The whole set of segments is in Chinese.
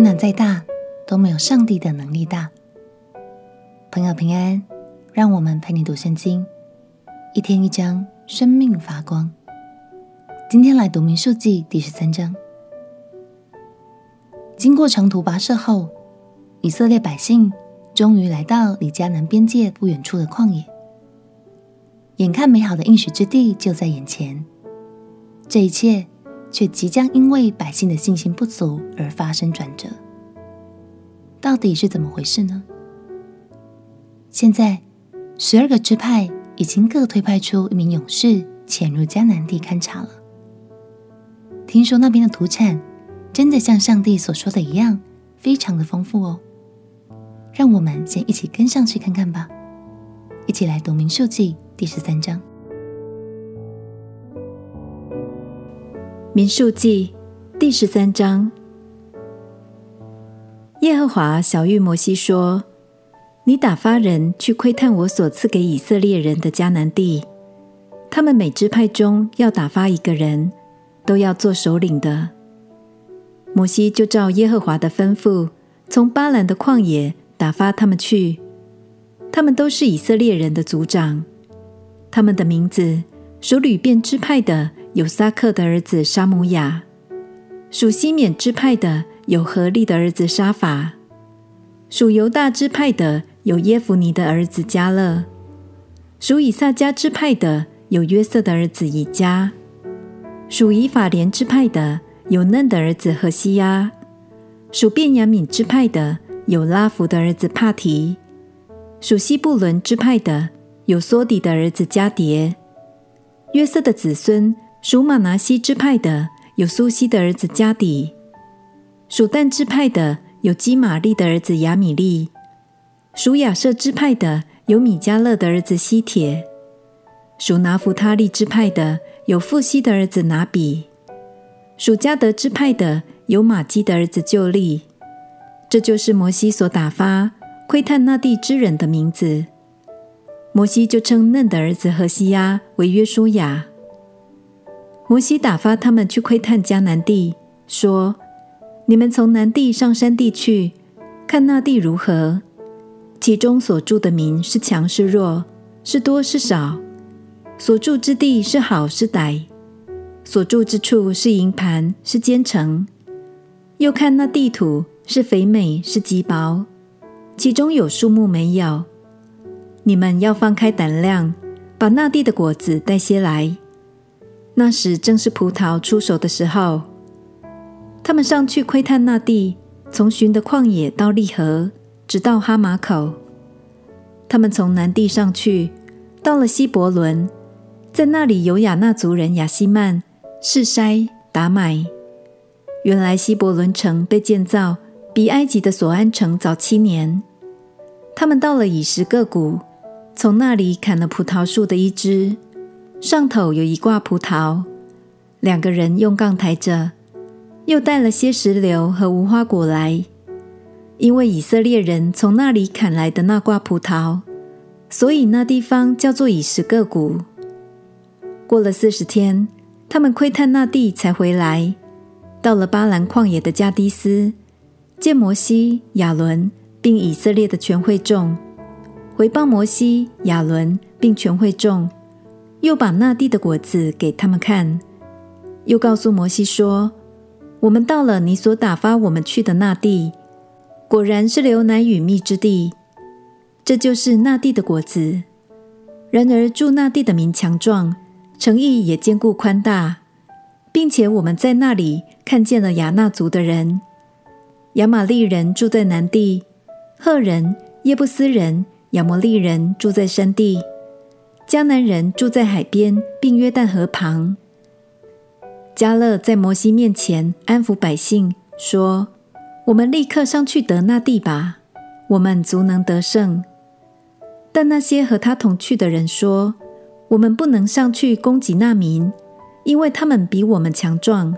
困难再大，都没有上帝的能力大。朋友平安，让我们陪你读圣经，一天一章，生命发光。今天来读民数记第十三章。经过长途跋涉后，以色列百姓终于来到离迦南边界不远处的旷野。眼看美好的应许之地就在眼前，这一切却即将因为百姓的信心不足而发生转折。到底是怎么回事呢？现在，十二个支派已经各推派出一名勇士潜入迦南地勘察了。听说那边的土产真的像上帝所说的一样，非常的丰富哦。让我们先一起跟上去看看吧。一起来读民数记第十三章。民数记第十三章，耶和华晓諭摩西说。你打发人去窥探我所赐给以色列人的迦南地，他们每支派中要打发一个人，都要做首领的。摩西就照耶和华的吩咐，从巴兰的旷野打发他们去。他们都是以色列人的族长，他们的名字属吕便支派的有撒克的儿子沙母亚，属西缅支派的有何利的儿子沙法，属犹大支派的。有耶孚尼的儿子迦勒，属以萨迦支派的有约瑟的儿子以迦，属以法莲支派的有嫩的儿子何西阿，属便雅悯支派的有拉弗的儿子帕提，属西布伦支派的有梭底的儿子迦迭，约瑟的子孙属马拿西支派的有苏西的儿子加底，属但支派的有基玛利的儿子亚米利。属亚设支派的有米迦勒的儿子西铁，属拿弗他利支派的有富西的儿子拿比，属加得支派的有玛基的儿子旧利。这就是摩西所打发窥探那地之人的名字。摩西就称嫩的儿子何西阿为约书亚。摩西打发他们去窥探迦南地，说：“你们从南地上山地去，看那地如何。”其中所住的民是强是弱，是多是少，所住之地是好是歹，所住之处是营盘是坚城。又看那地土是肥美是瘠薄，其中有树木没有。你们要放开胆量，把那地的果子带些来。那时正是葡萄出熟的时候。他们上去窥探那地，从寻的旷野到利河。直到哈马口，他们从南地上去，到了希伯伦，在那里有亚衲族人亚希曼、示筛、达买。原来希伯伦城被建造比埃及的索安城早七年。他们到了以实各谷，从那里砍了葡萄树的一枝，上头有一挂葡萄，两个人用杠抬着，又带了些石榴和无花果来。因为以色列人从那里砍来的那挂葡萄，所以那地方叫做以实各谷。过了四十天，他们窥探那地，才回来，到了巴兰旷野的加低斯，见摩西、亚伦并以色列的全会众，回报摩西、亚伦并全会众，又把那地的果子给他们看，又告诉摩西说：“我们到了你所打发我们去的那地。”果然是流奶与蜜之地，这就是那地的果子。然而住那地的民强壮，诚意也坚固宽大，并且我们在那里看见了亚衲族的人。亚玛利人住在南地，赫人、耶布斯人、亚摩利人住在山地，迦南人住在海边，并约旦河旁。迦勒在摩西面前安抚百姓，说。我们立刻上去得那地吧，我们足能得胜。但那些和他同去的人说：“我们不能上去攻击那民，因为他们比我们强壮。”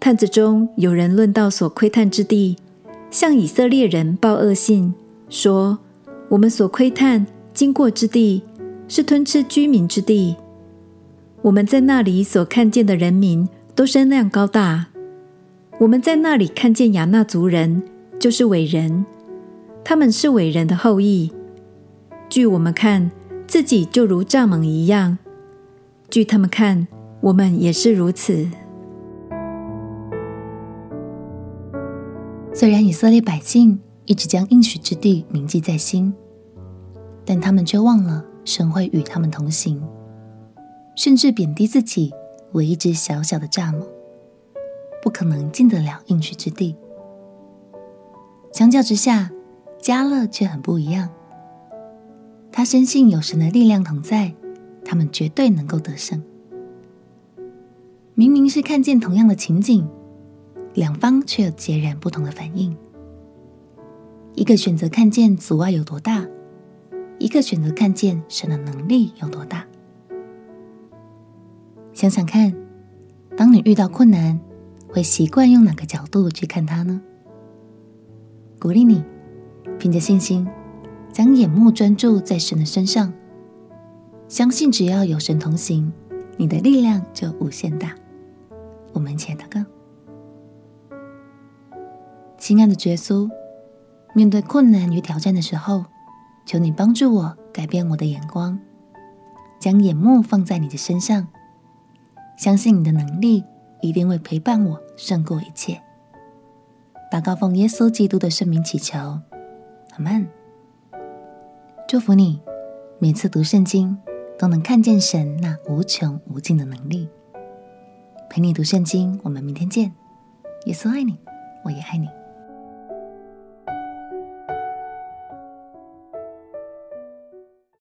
探子中有人论到所窥探之地，向以色列人报恶信，说：“我们所窥探经过之地，是吞吃居民之地。我们在那里所看见的人民，都身量高大。”我们在那里看见亚衲族人，就是伟人，他们是伟人的后裔。据我们看，自己就如蚱蜢一样；据他们看，我们也是如此。虽然以色列百姓一直将应许之地铭记在心，但他们却忘了神会与他们同行，甚至贬低自己为一只小小的蚱蜢。不可能进得了应许之地。相较之下，加勒却很不一样。他深信有神的力量同在，他们绝对能够得胜。明明是看见同样的情景，两方却有截然不同的反应。一个选择看见阻碍有多大，一个选择看见神的能力有多大。想想看，当你遇到困难，会习惯用哪个角度去看它呢？鼓励你，凭着信心，将眼目专注在神的身上，相信只要有神同行，你的力量就无限大。我们一起来祷告。亲爱的耶稣，面对困难与挑战的时候，求你帮助我改变我的眼光，将眼目放在你的身上，相信你的能力。一定会陪伴我胜过一切。祷告奉耶稣基督的圣名祈求，阿门。祝福你，每次读圣经都能看见神那无穷无尽的能力。陪你读圣经，我们明天见。耶稣爱你，我也爱你。